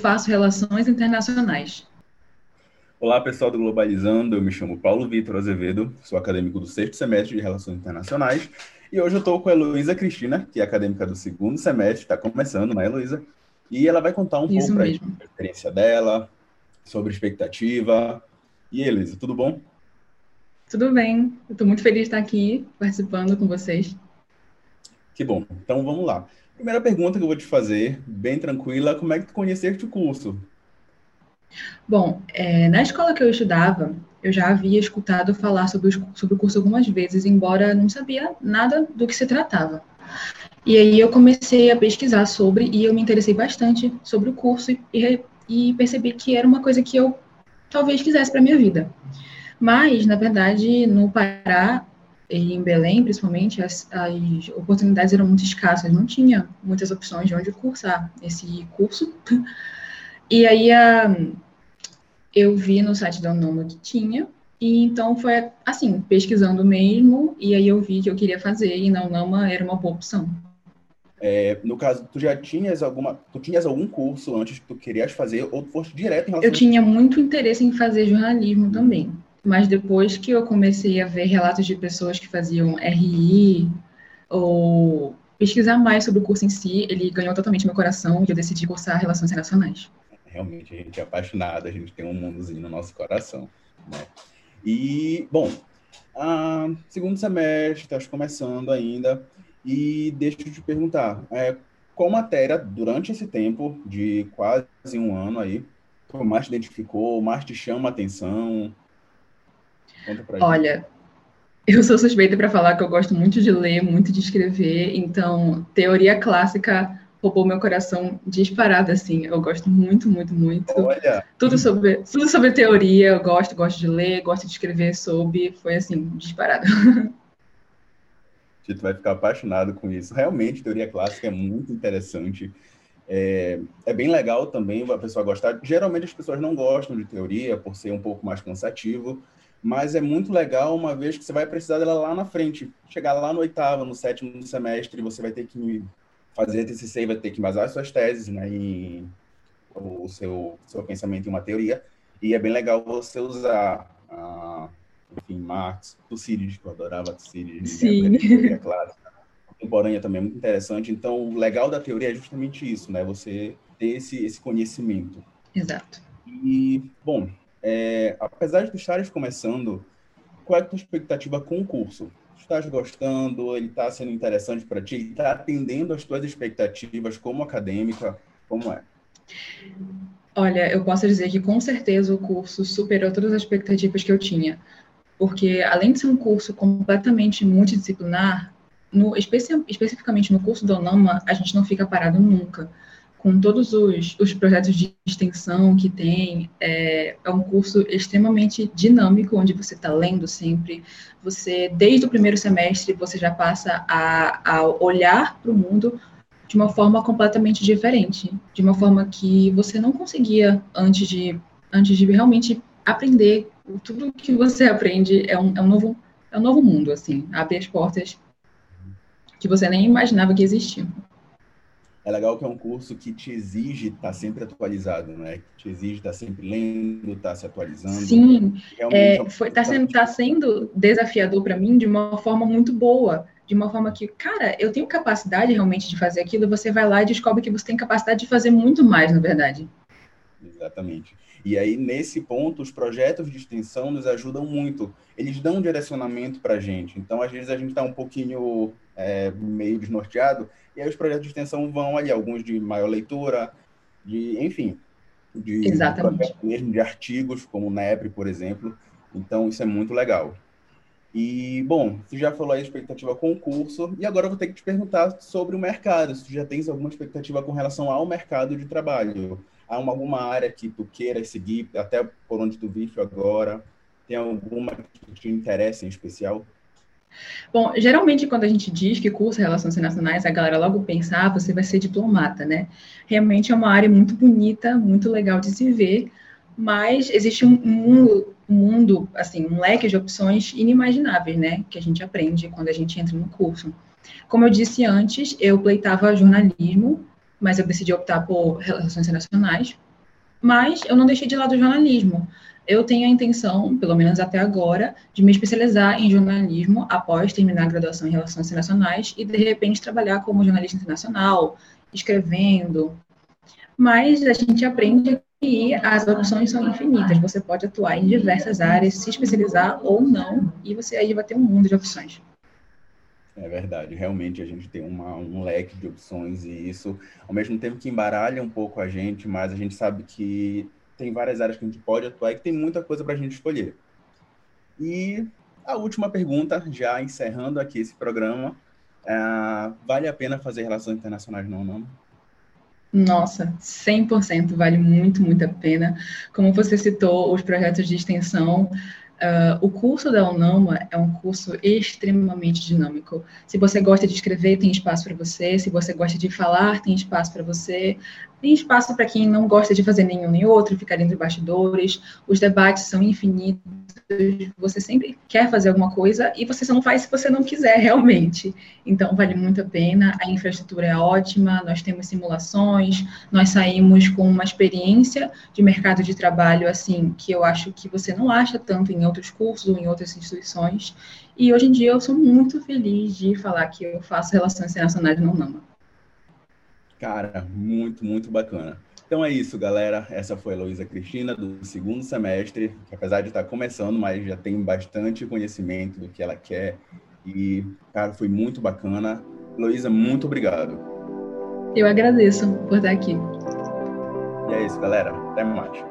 faço Relações Internacionais. Olá, pessoal do Globalizando. Eu me chamo Paulo Vitor Azevedo, sou acadêmico do sexto semestre de Relações Internacionais. E hoje eu estou com a Heloísa Cristina, que é acadêmica do segundo semestre, está começando, né, Heloísa? E ela vai contar um Isso pouco para a experiência dela, sobre expectativa. E Heloísa, tudo bom? Tudo bem. Estou muito feliz de estar aqui participando com vocês. Que bom. Então vamos lá. Primeira pergunta que eu vou te fazer, bem tranquila, como é que tu conheceste o curso? Bom, é, na escola que eu estudava, eu já havia escutado falar sobre, os, sobre o curso algumas vezes, embora não sabia nada do que se tratava. E aí eu comecei a pesquisar sobre e eu me interessei bastante sobre o curso e, e percebi que era uma coisa que eu talvez quisesse para minha vida. Mas, na verdade, no Pará, em Belém, principalmente, as, as, oportunidades eram muito escassas, não tinha muitas opções de onde cursar esse curso. E aí a, eu vi no site da Unama que tinha, e então foi assim, pesquisando mesmo, e aí eu vi que eu queria fazer, e na Unama era uma boa opção. É, no caso, tu já tinhas alguma, tu tinhas algum curso antes que tu querias fazer, ou tu foste direto em relação Eu tinha muito interesse em fazer jornalismo também. Mas depois que eu comecei a ver relatos de pessoas que faziam RI ou pesquisar mais sobre o curso em si, ele ganhou totalmente meu coração e eu decidi cursar Relações Internacionais. Realmente, a gente é apaixonado, a gente tem um mundozinho no nosso coração. Né? E, bom, segundo semestre, estás começando ainda, e deixa eu te perguntar, é, qual matéria, durante esse tempo de quase um ano aí, mais te identificou, mais te chama a atenção? Olha, eu sou suspeita para falar que eu gosto muito de ler, muito de escrever, então teoria clássica roubou meu coração disparado assim. Eu gosto muito, muito, muito. Olha. Tudo sobre, tudo sobre teoria, eu gosto, gosto de ler, gosto de escrever sobre, foi assim, disparado. Tu vai ficar apaixonado com isso. Realmente, teoria clássica é muito interessante. É, é, bem legal também a pessoa gostar. Geralmente as pessoas não gostam de teoria por ser um pouco mais cansativo, mas é muito legal uma vez que você vai precisar dela lá na frente. Chegar lá no oitavo, no sétimo semestre, você vai ter que fazer TCC, vai ter que embasar suas teses, né, e o seu, seu pensamento em uma teoria. E é bem legal você usar, uh, enfim, Marx, Tucídides, que eu adorava Tucídides, Sim. teoria clássica. Contemporânea também é muito interessante. Então, o legal da teoria é justamente isso, né? Você ter esse, esse conhecimento. Exato. E, bom, é, apesar de tu estares começando, qual é a tua expectativa com o curso? Estás gostando? Ele está sendo interessante para ti? Está atendendo às tuas expectativas como acadêmica? Como é? Olha, eu posso dizer que com certeza o curso superou todas as expectativas que eu tinha, porque além de ser um curso completamente multidisciplinar, no, especi especificamente no curso do ONAMA, a gente não fica parado nunca com todos os, os projetos de extensão que tem, é, é um curso extremamente dinâmico, onde você está lendo sempre, você, desde o primeiro semestre, você já passa a, a olhar para o mundo de uma forma completamente diferente, de uma forma que você não conseguia antes de, antes de realmente aprender. Tudo que você aprende. É um, é um, novo, é um novo mundo, assim, abre as portas que você nem imaginava que existiam é legal que é um curso que te exige estar tá sempre atualizado, né? Que te exige estar tá sempre lendo, estar tá se atualizando. Sim, é, é foi, tá, sendo, tá sendo desafiador para mim de uma forma muito boa, de uma forma que, cara, eu tenho capacidade realmente de fazer aquilo, você vai lá e descobre que você tem capacidade de fazer muito mais, na verdade. Exatamente. E aí, nesse ponto, os projetos de extensão nos ajudam muito. Eles dão um direcionamento para a gente. Então, às vezes, a gente está um pouquinho é, meio desnorteado, e aí os projetos de extensão vão ali, alguns de maior leitura, de, enfim, de Exatamente. mesmo de artigos, como o NEPRE, por exemplo. Então, isso é muito legal. E, bom, você já falou aí a expectativa com o curso, e agora eu vou ter que te perguntar sobre o mercado. Se tu já tens alguma expectativa com relação ao mercado de trabalho. Há uma, alguma área que tu queira seguir, até por onde tu vive agora? Tem alguma que te interessa em especial? Bom, geralmente quando a gente diz que cursa Relações Internacionais, a galera logo pensa, ah, você vai ser diplomata, né? Realmente é uma área muito bonita, muito legal de se ver, mas existe um mundo, um mundo, assim, um leque de opções inimagináveis, né? Que a gente aprende quando a gente entra no curso. Como eu disse antes, eu pleitava jornalismo, mas eu decidi optar por Relações Internacionais, Mas eu não deixei de lado o jornalismo. Eu tenho a intenção, pelo menos até agora, de me especializar em jornalismo após terminar a graduação em Relações Internacionais e, de repente, trabalhar como jornalista internacional, escrevendo. Mas a gente aprende que as opções são infinitas. Você pode atuar em diversas áreas, se especializar ou não, e você aí vai ter um mundo de opções. É verdade, realmente a gente tem uma, um leque de opções e isso, ao mesmo tempo que embaralha um pouco a gente, mas a gente sabe que tem várias áreas que a gente pode atuar e que tem muita coisa para a gente escolher. E a última pergunta, já encerrando aqui esse programa, é, vale a pena fazer relações internacionais não, não? Nossa, 100% vale muito, muito a pena. Como você citou, os projetos de extensão Uh, o curso da UNAMA é um curso extremamente dinâmico. Se você gosta de escrever, tem espaço para você. Se você gosta de falar, tem espaço para você. Tem espaço para quem não gosta de fazer nenhum nem outro, ficar entre bastidores. Os debates são infinitos. Você sempre quer fazer alguma coisa e você só não faz se você não quiser realmente. Então, vale muito a pena. A infraestrutura é ótima, nós temos simulações, nós saímos com uma experiência de mercado de trabalho, assim, que eu acho que você não acha tanto em outros cursos ou em outras instituições. E hoje em dia eu sou muito feliz de falar que eu faço relações internacionais no UNAMA. Cara, muito, muito bacana. Então é isso, galera. Essa foi a Luísa Cristina, do segundo semestre, que apesar de estar começando, mas já tem bastante conhecimento do que ela quer. E, cara, foi muito bacana. Luísa, muito obrigado. Eu agradeço por estar aqui. E é isso, galera. Até mais.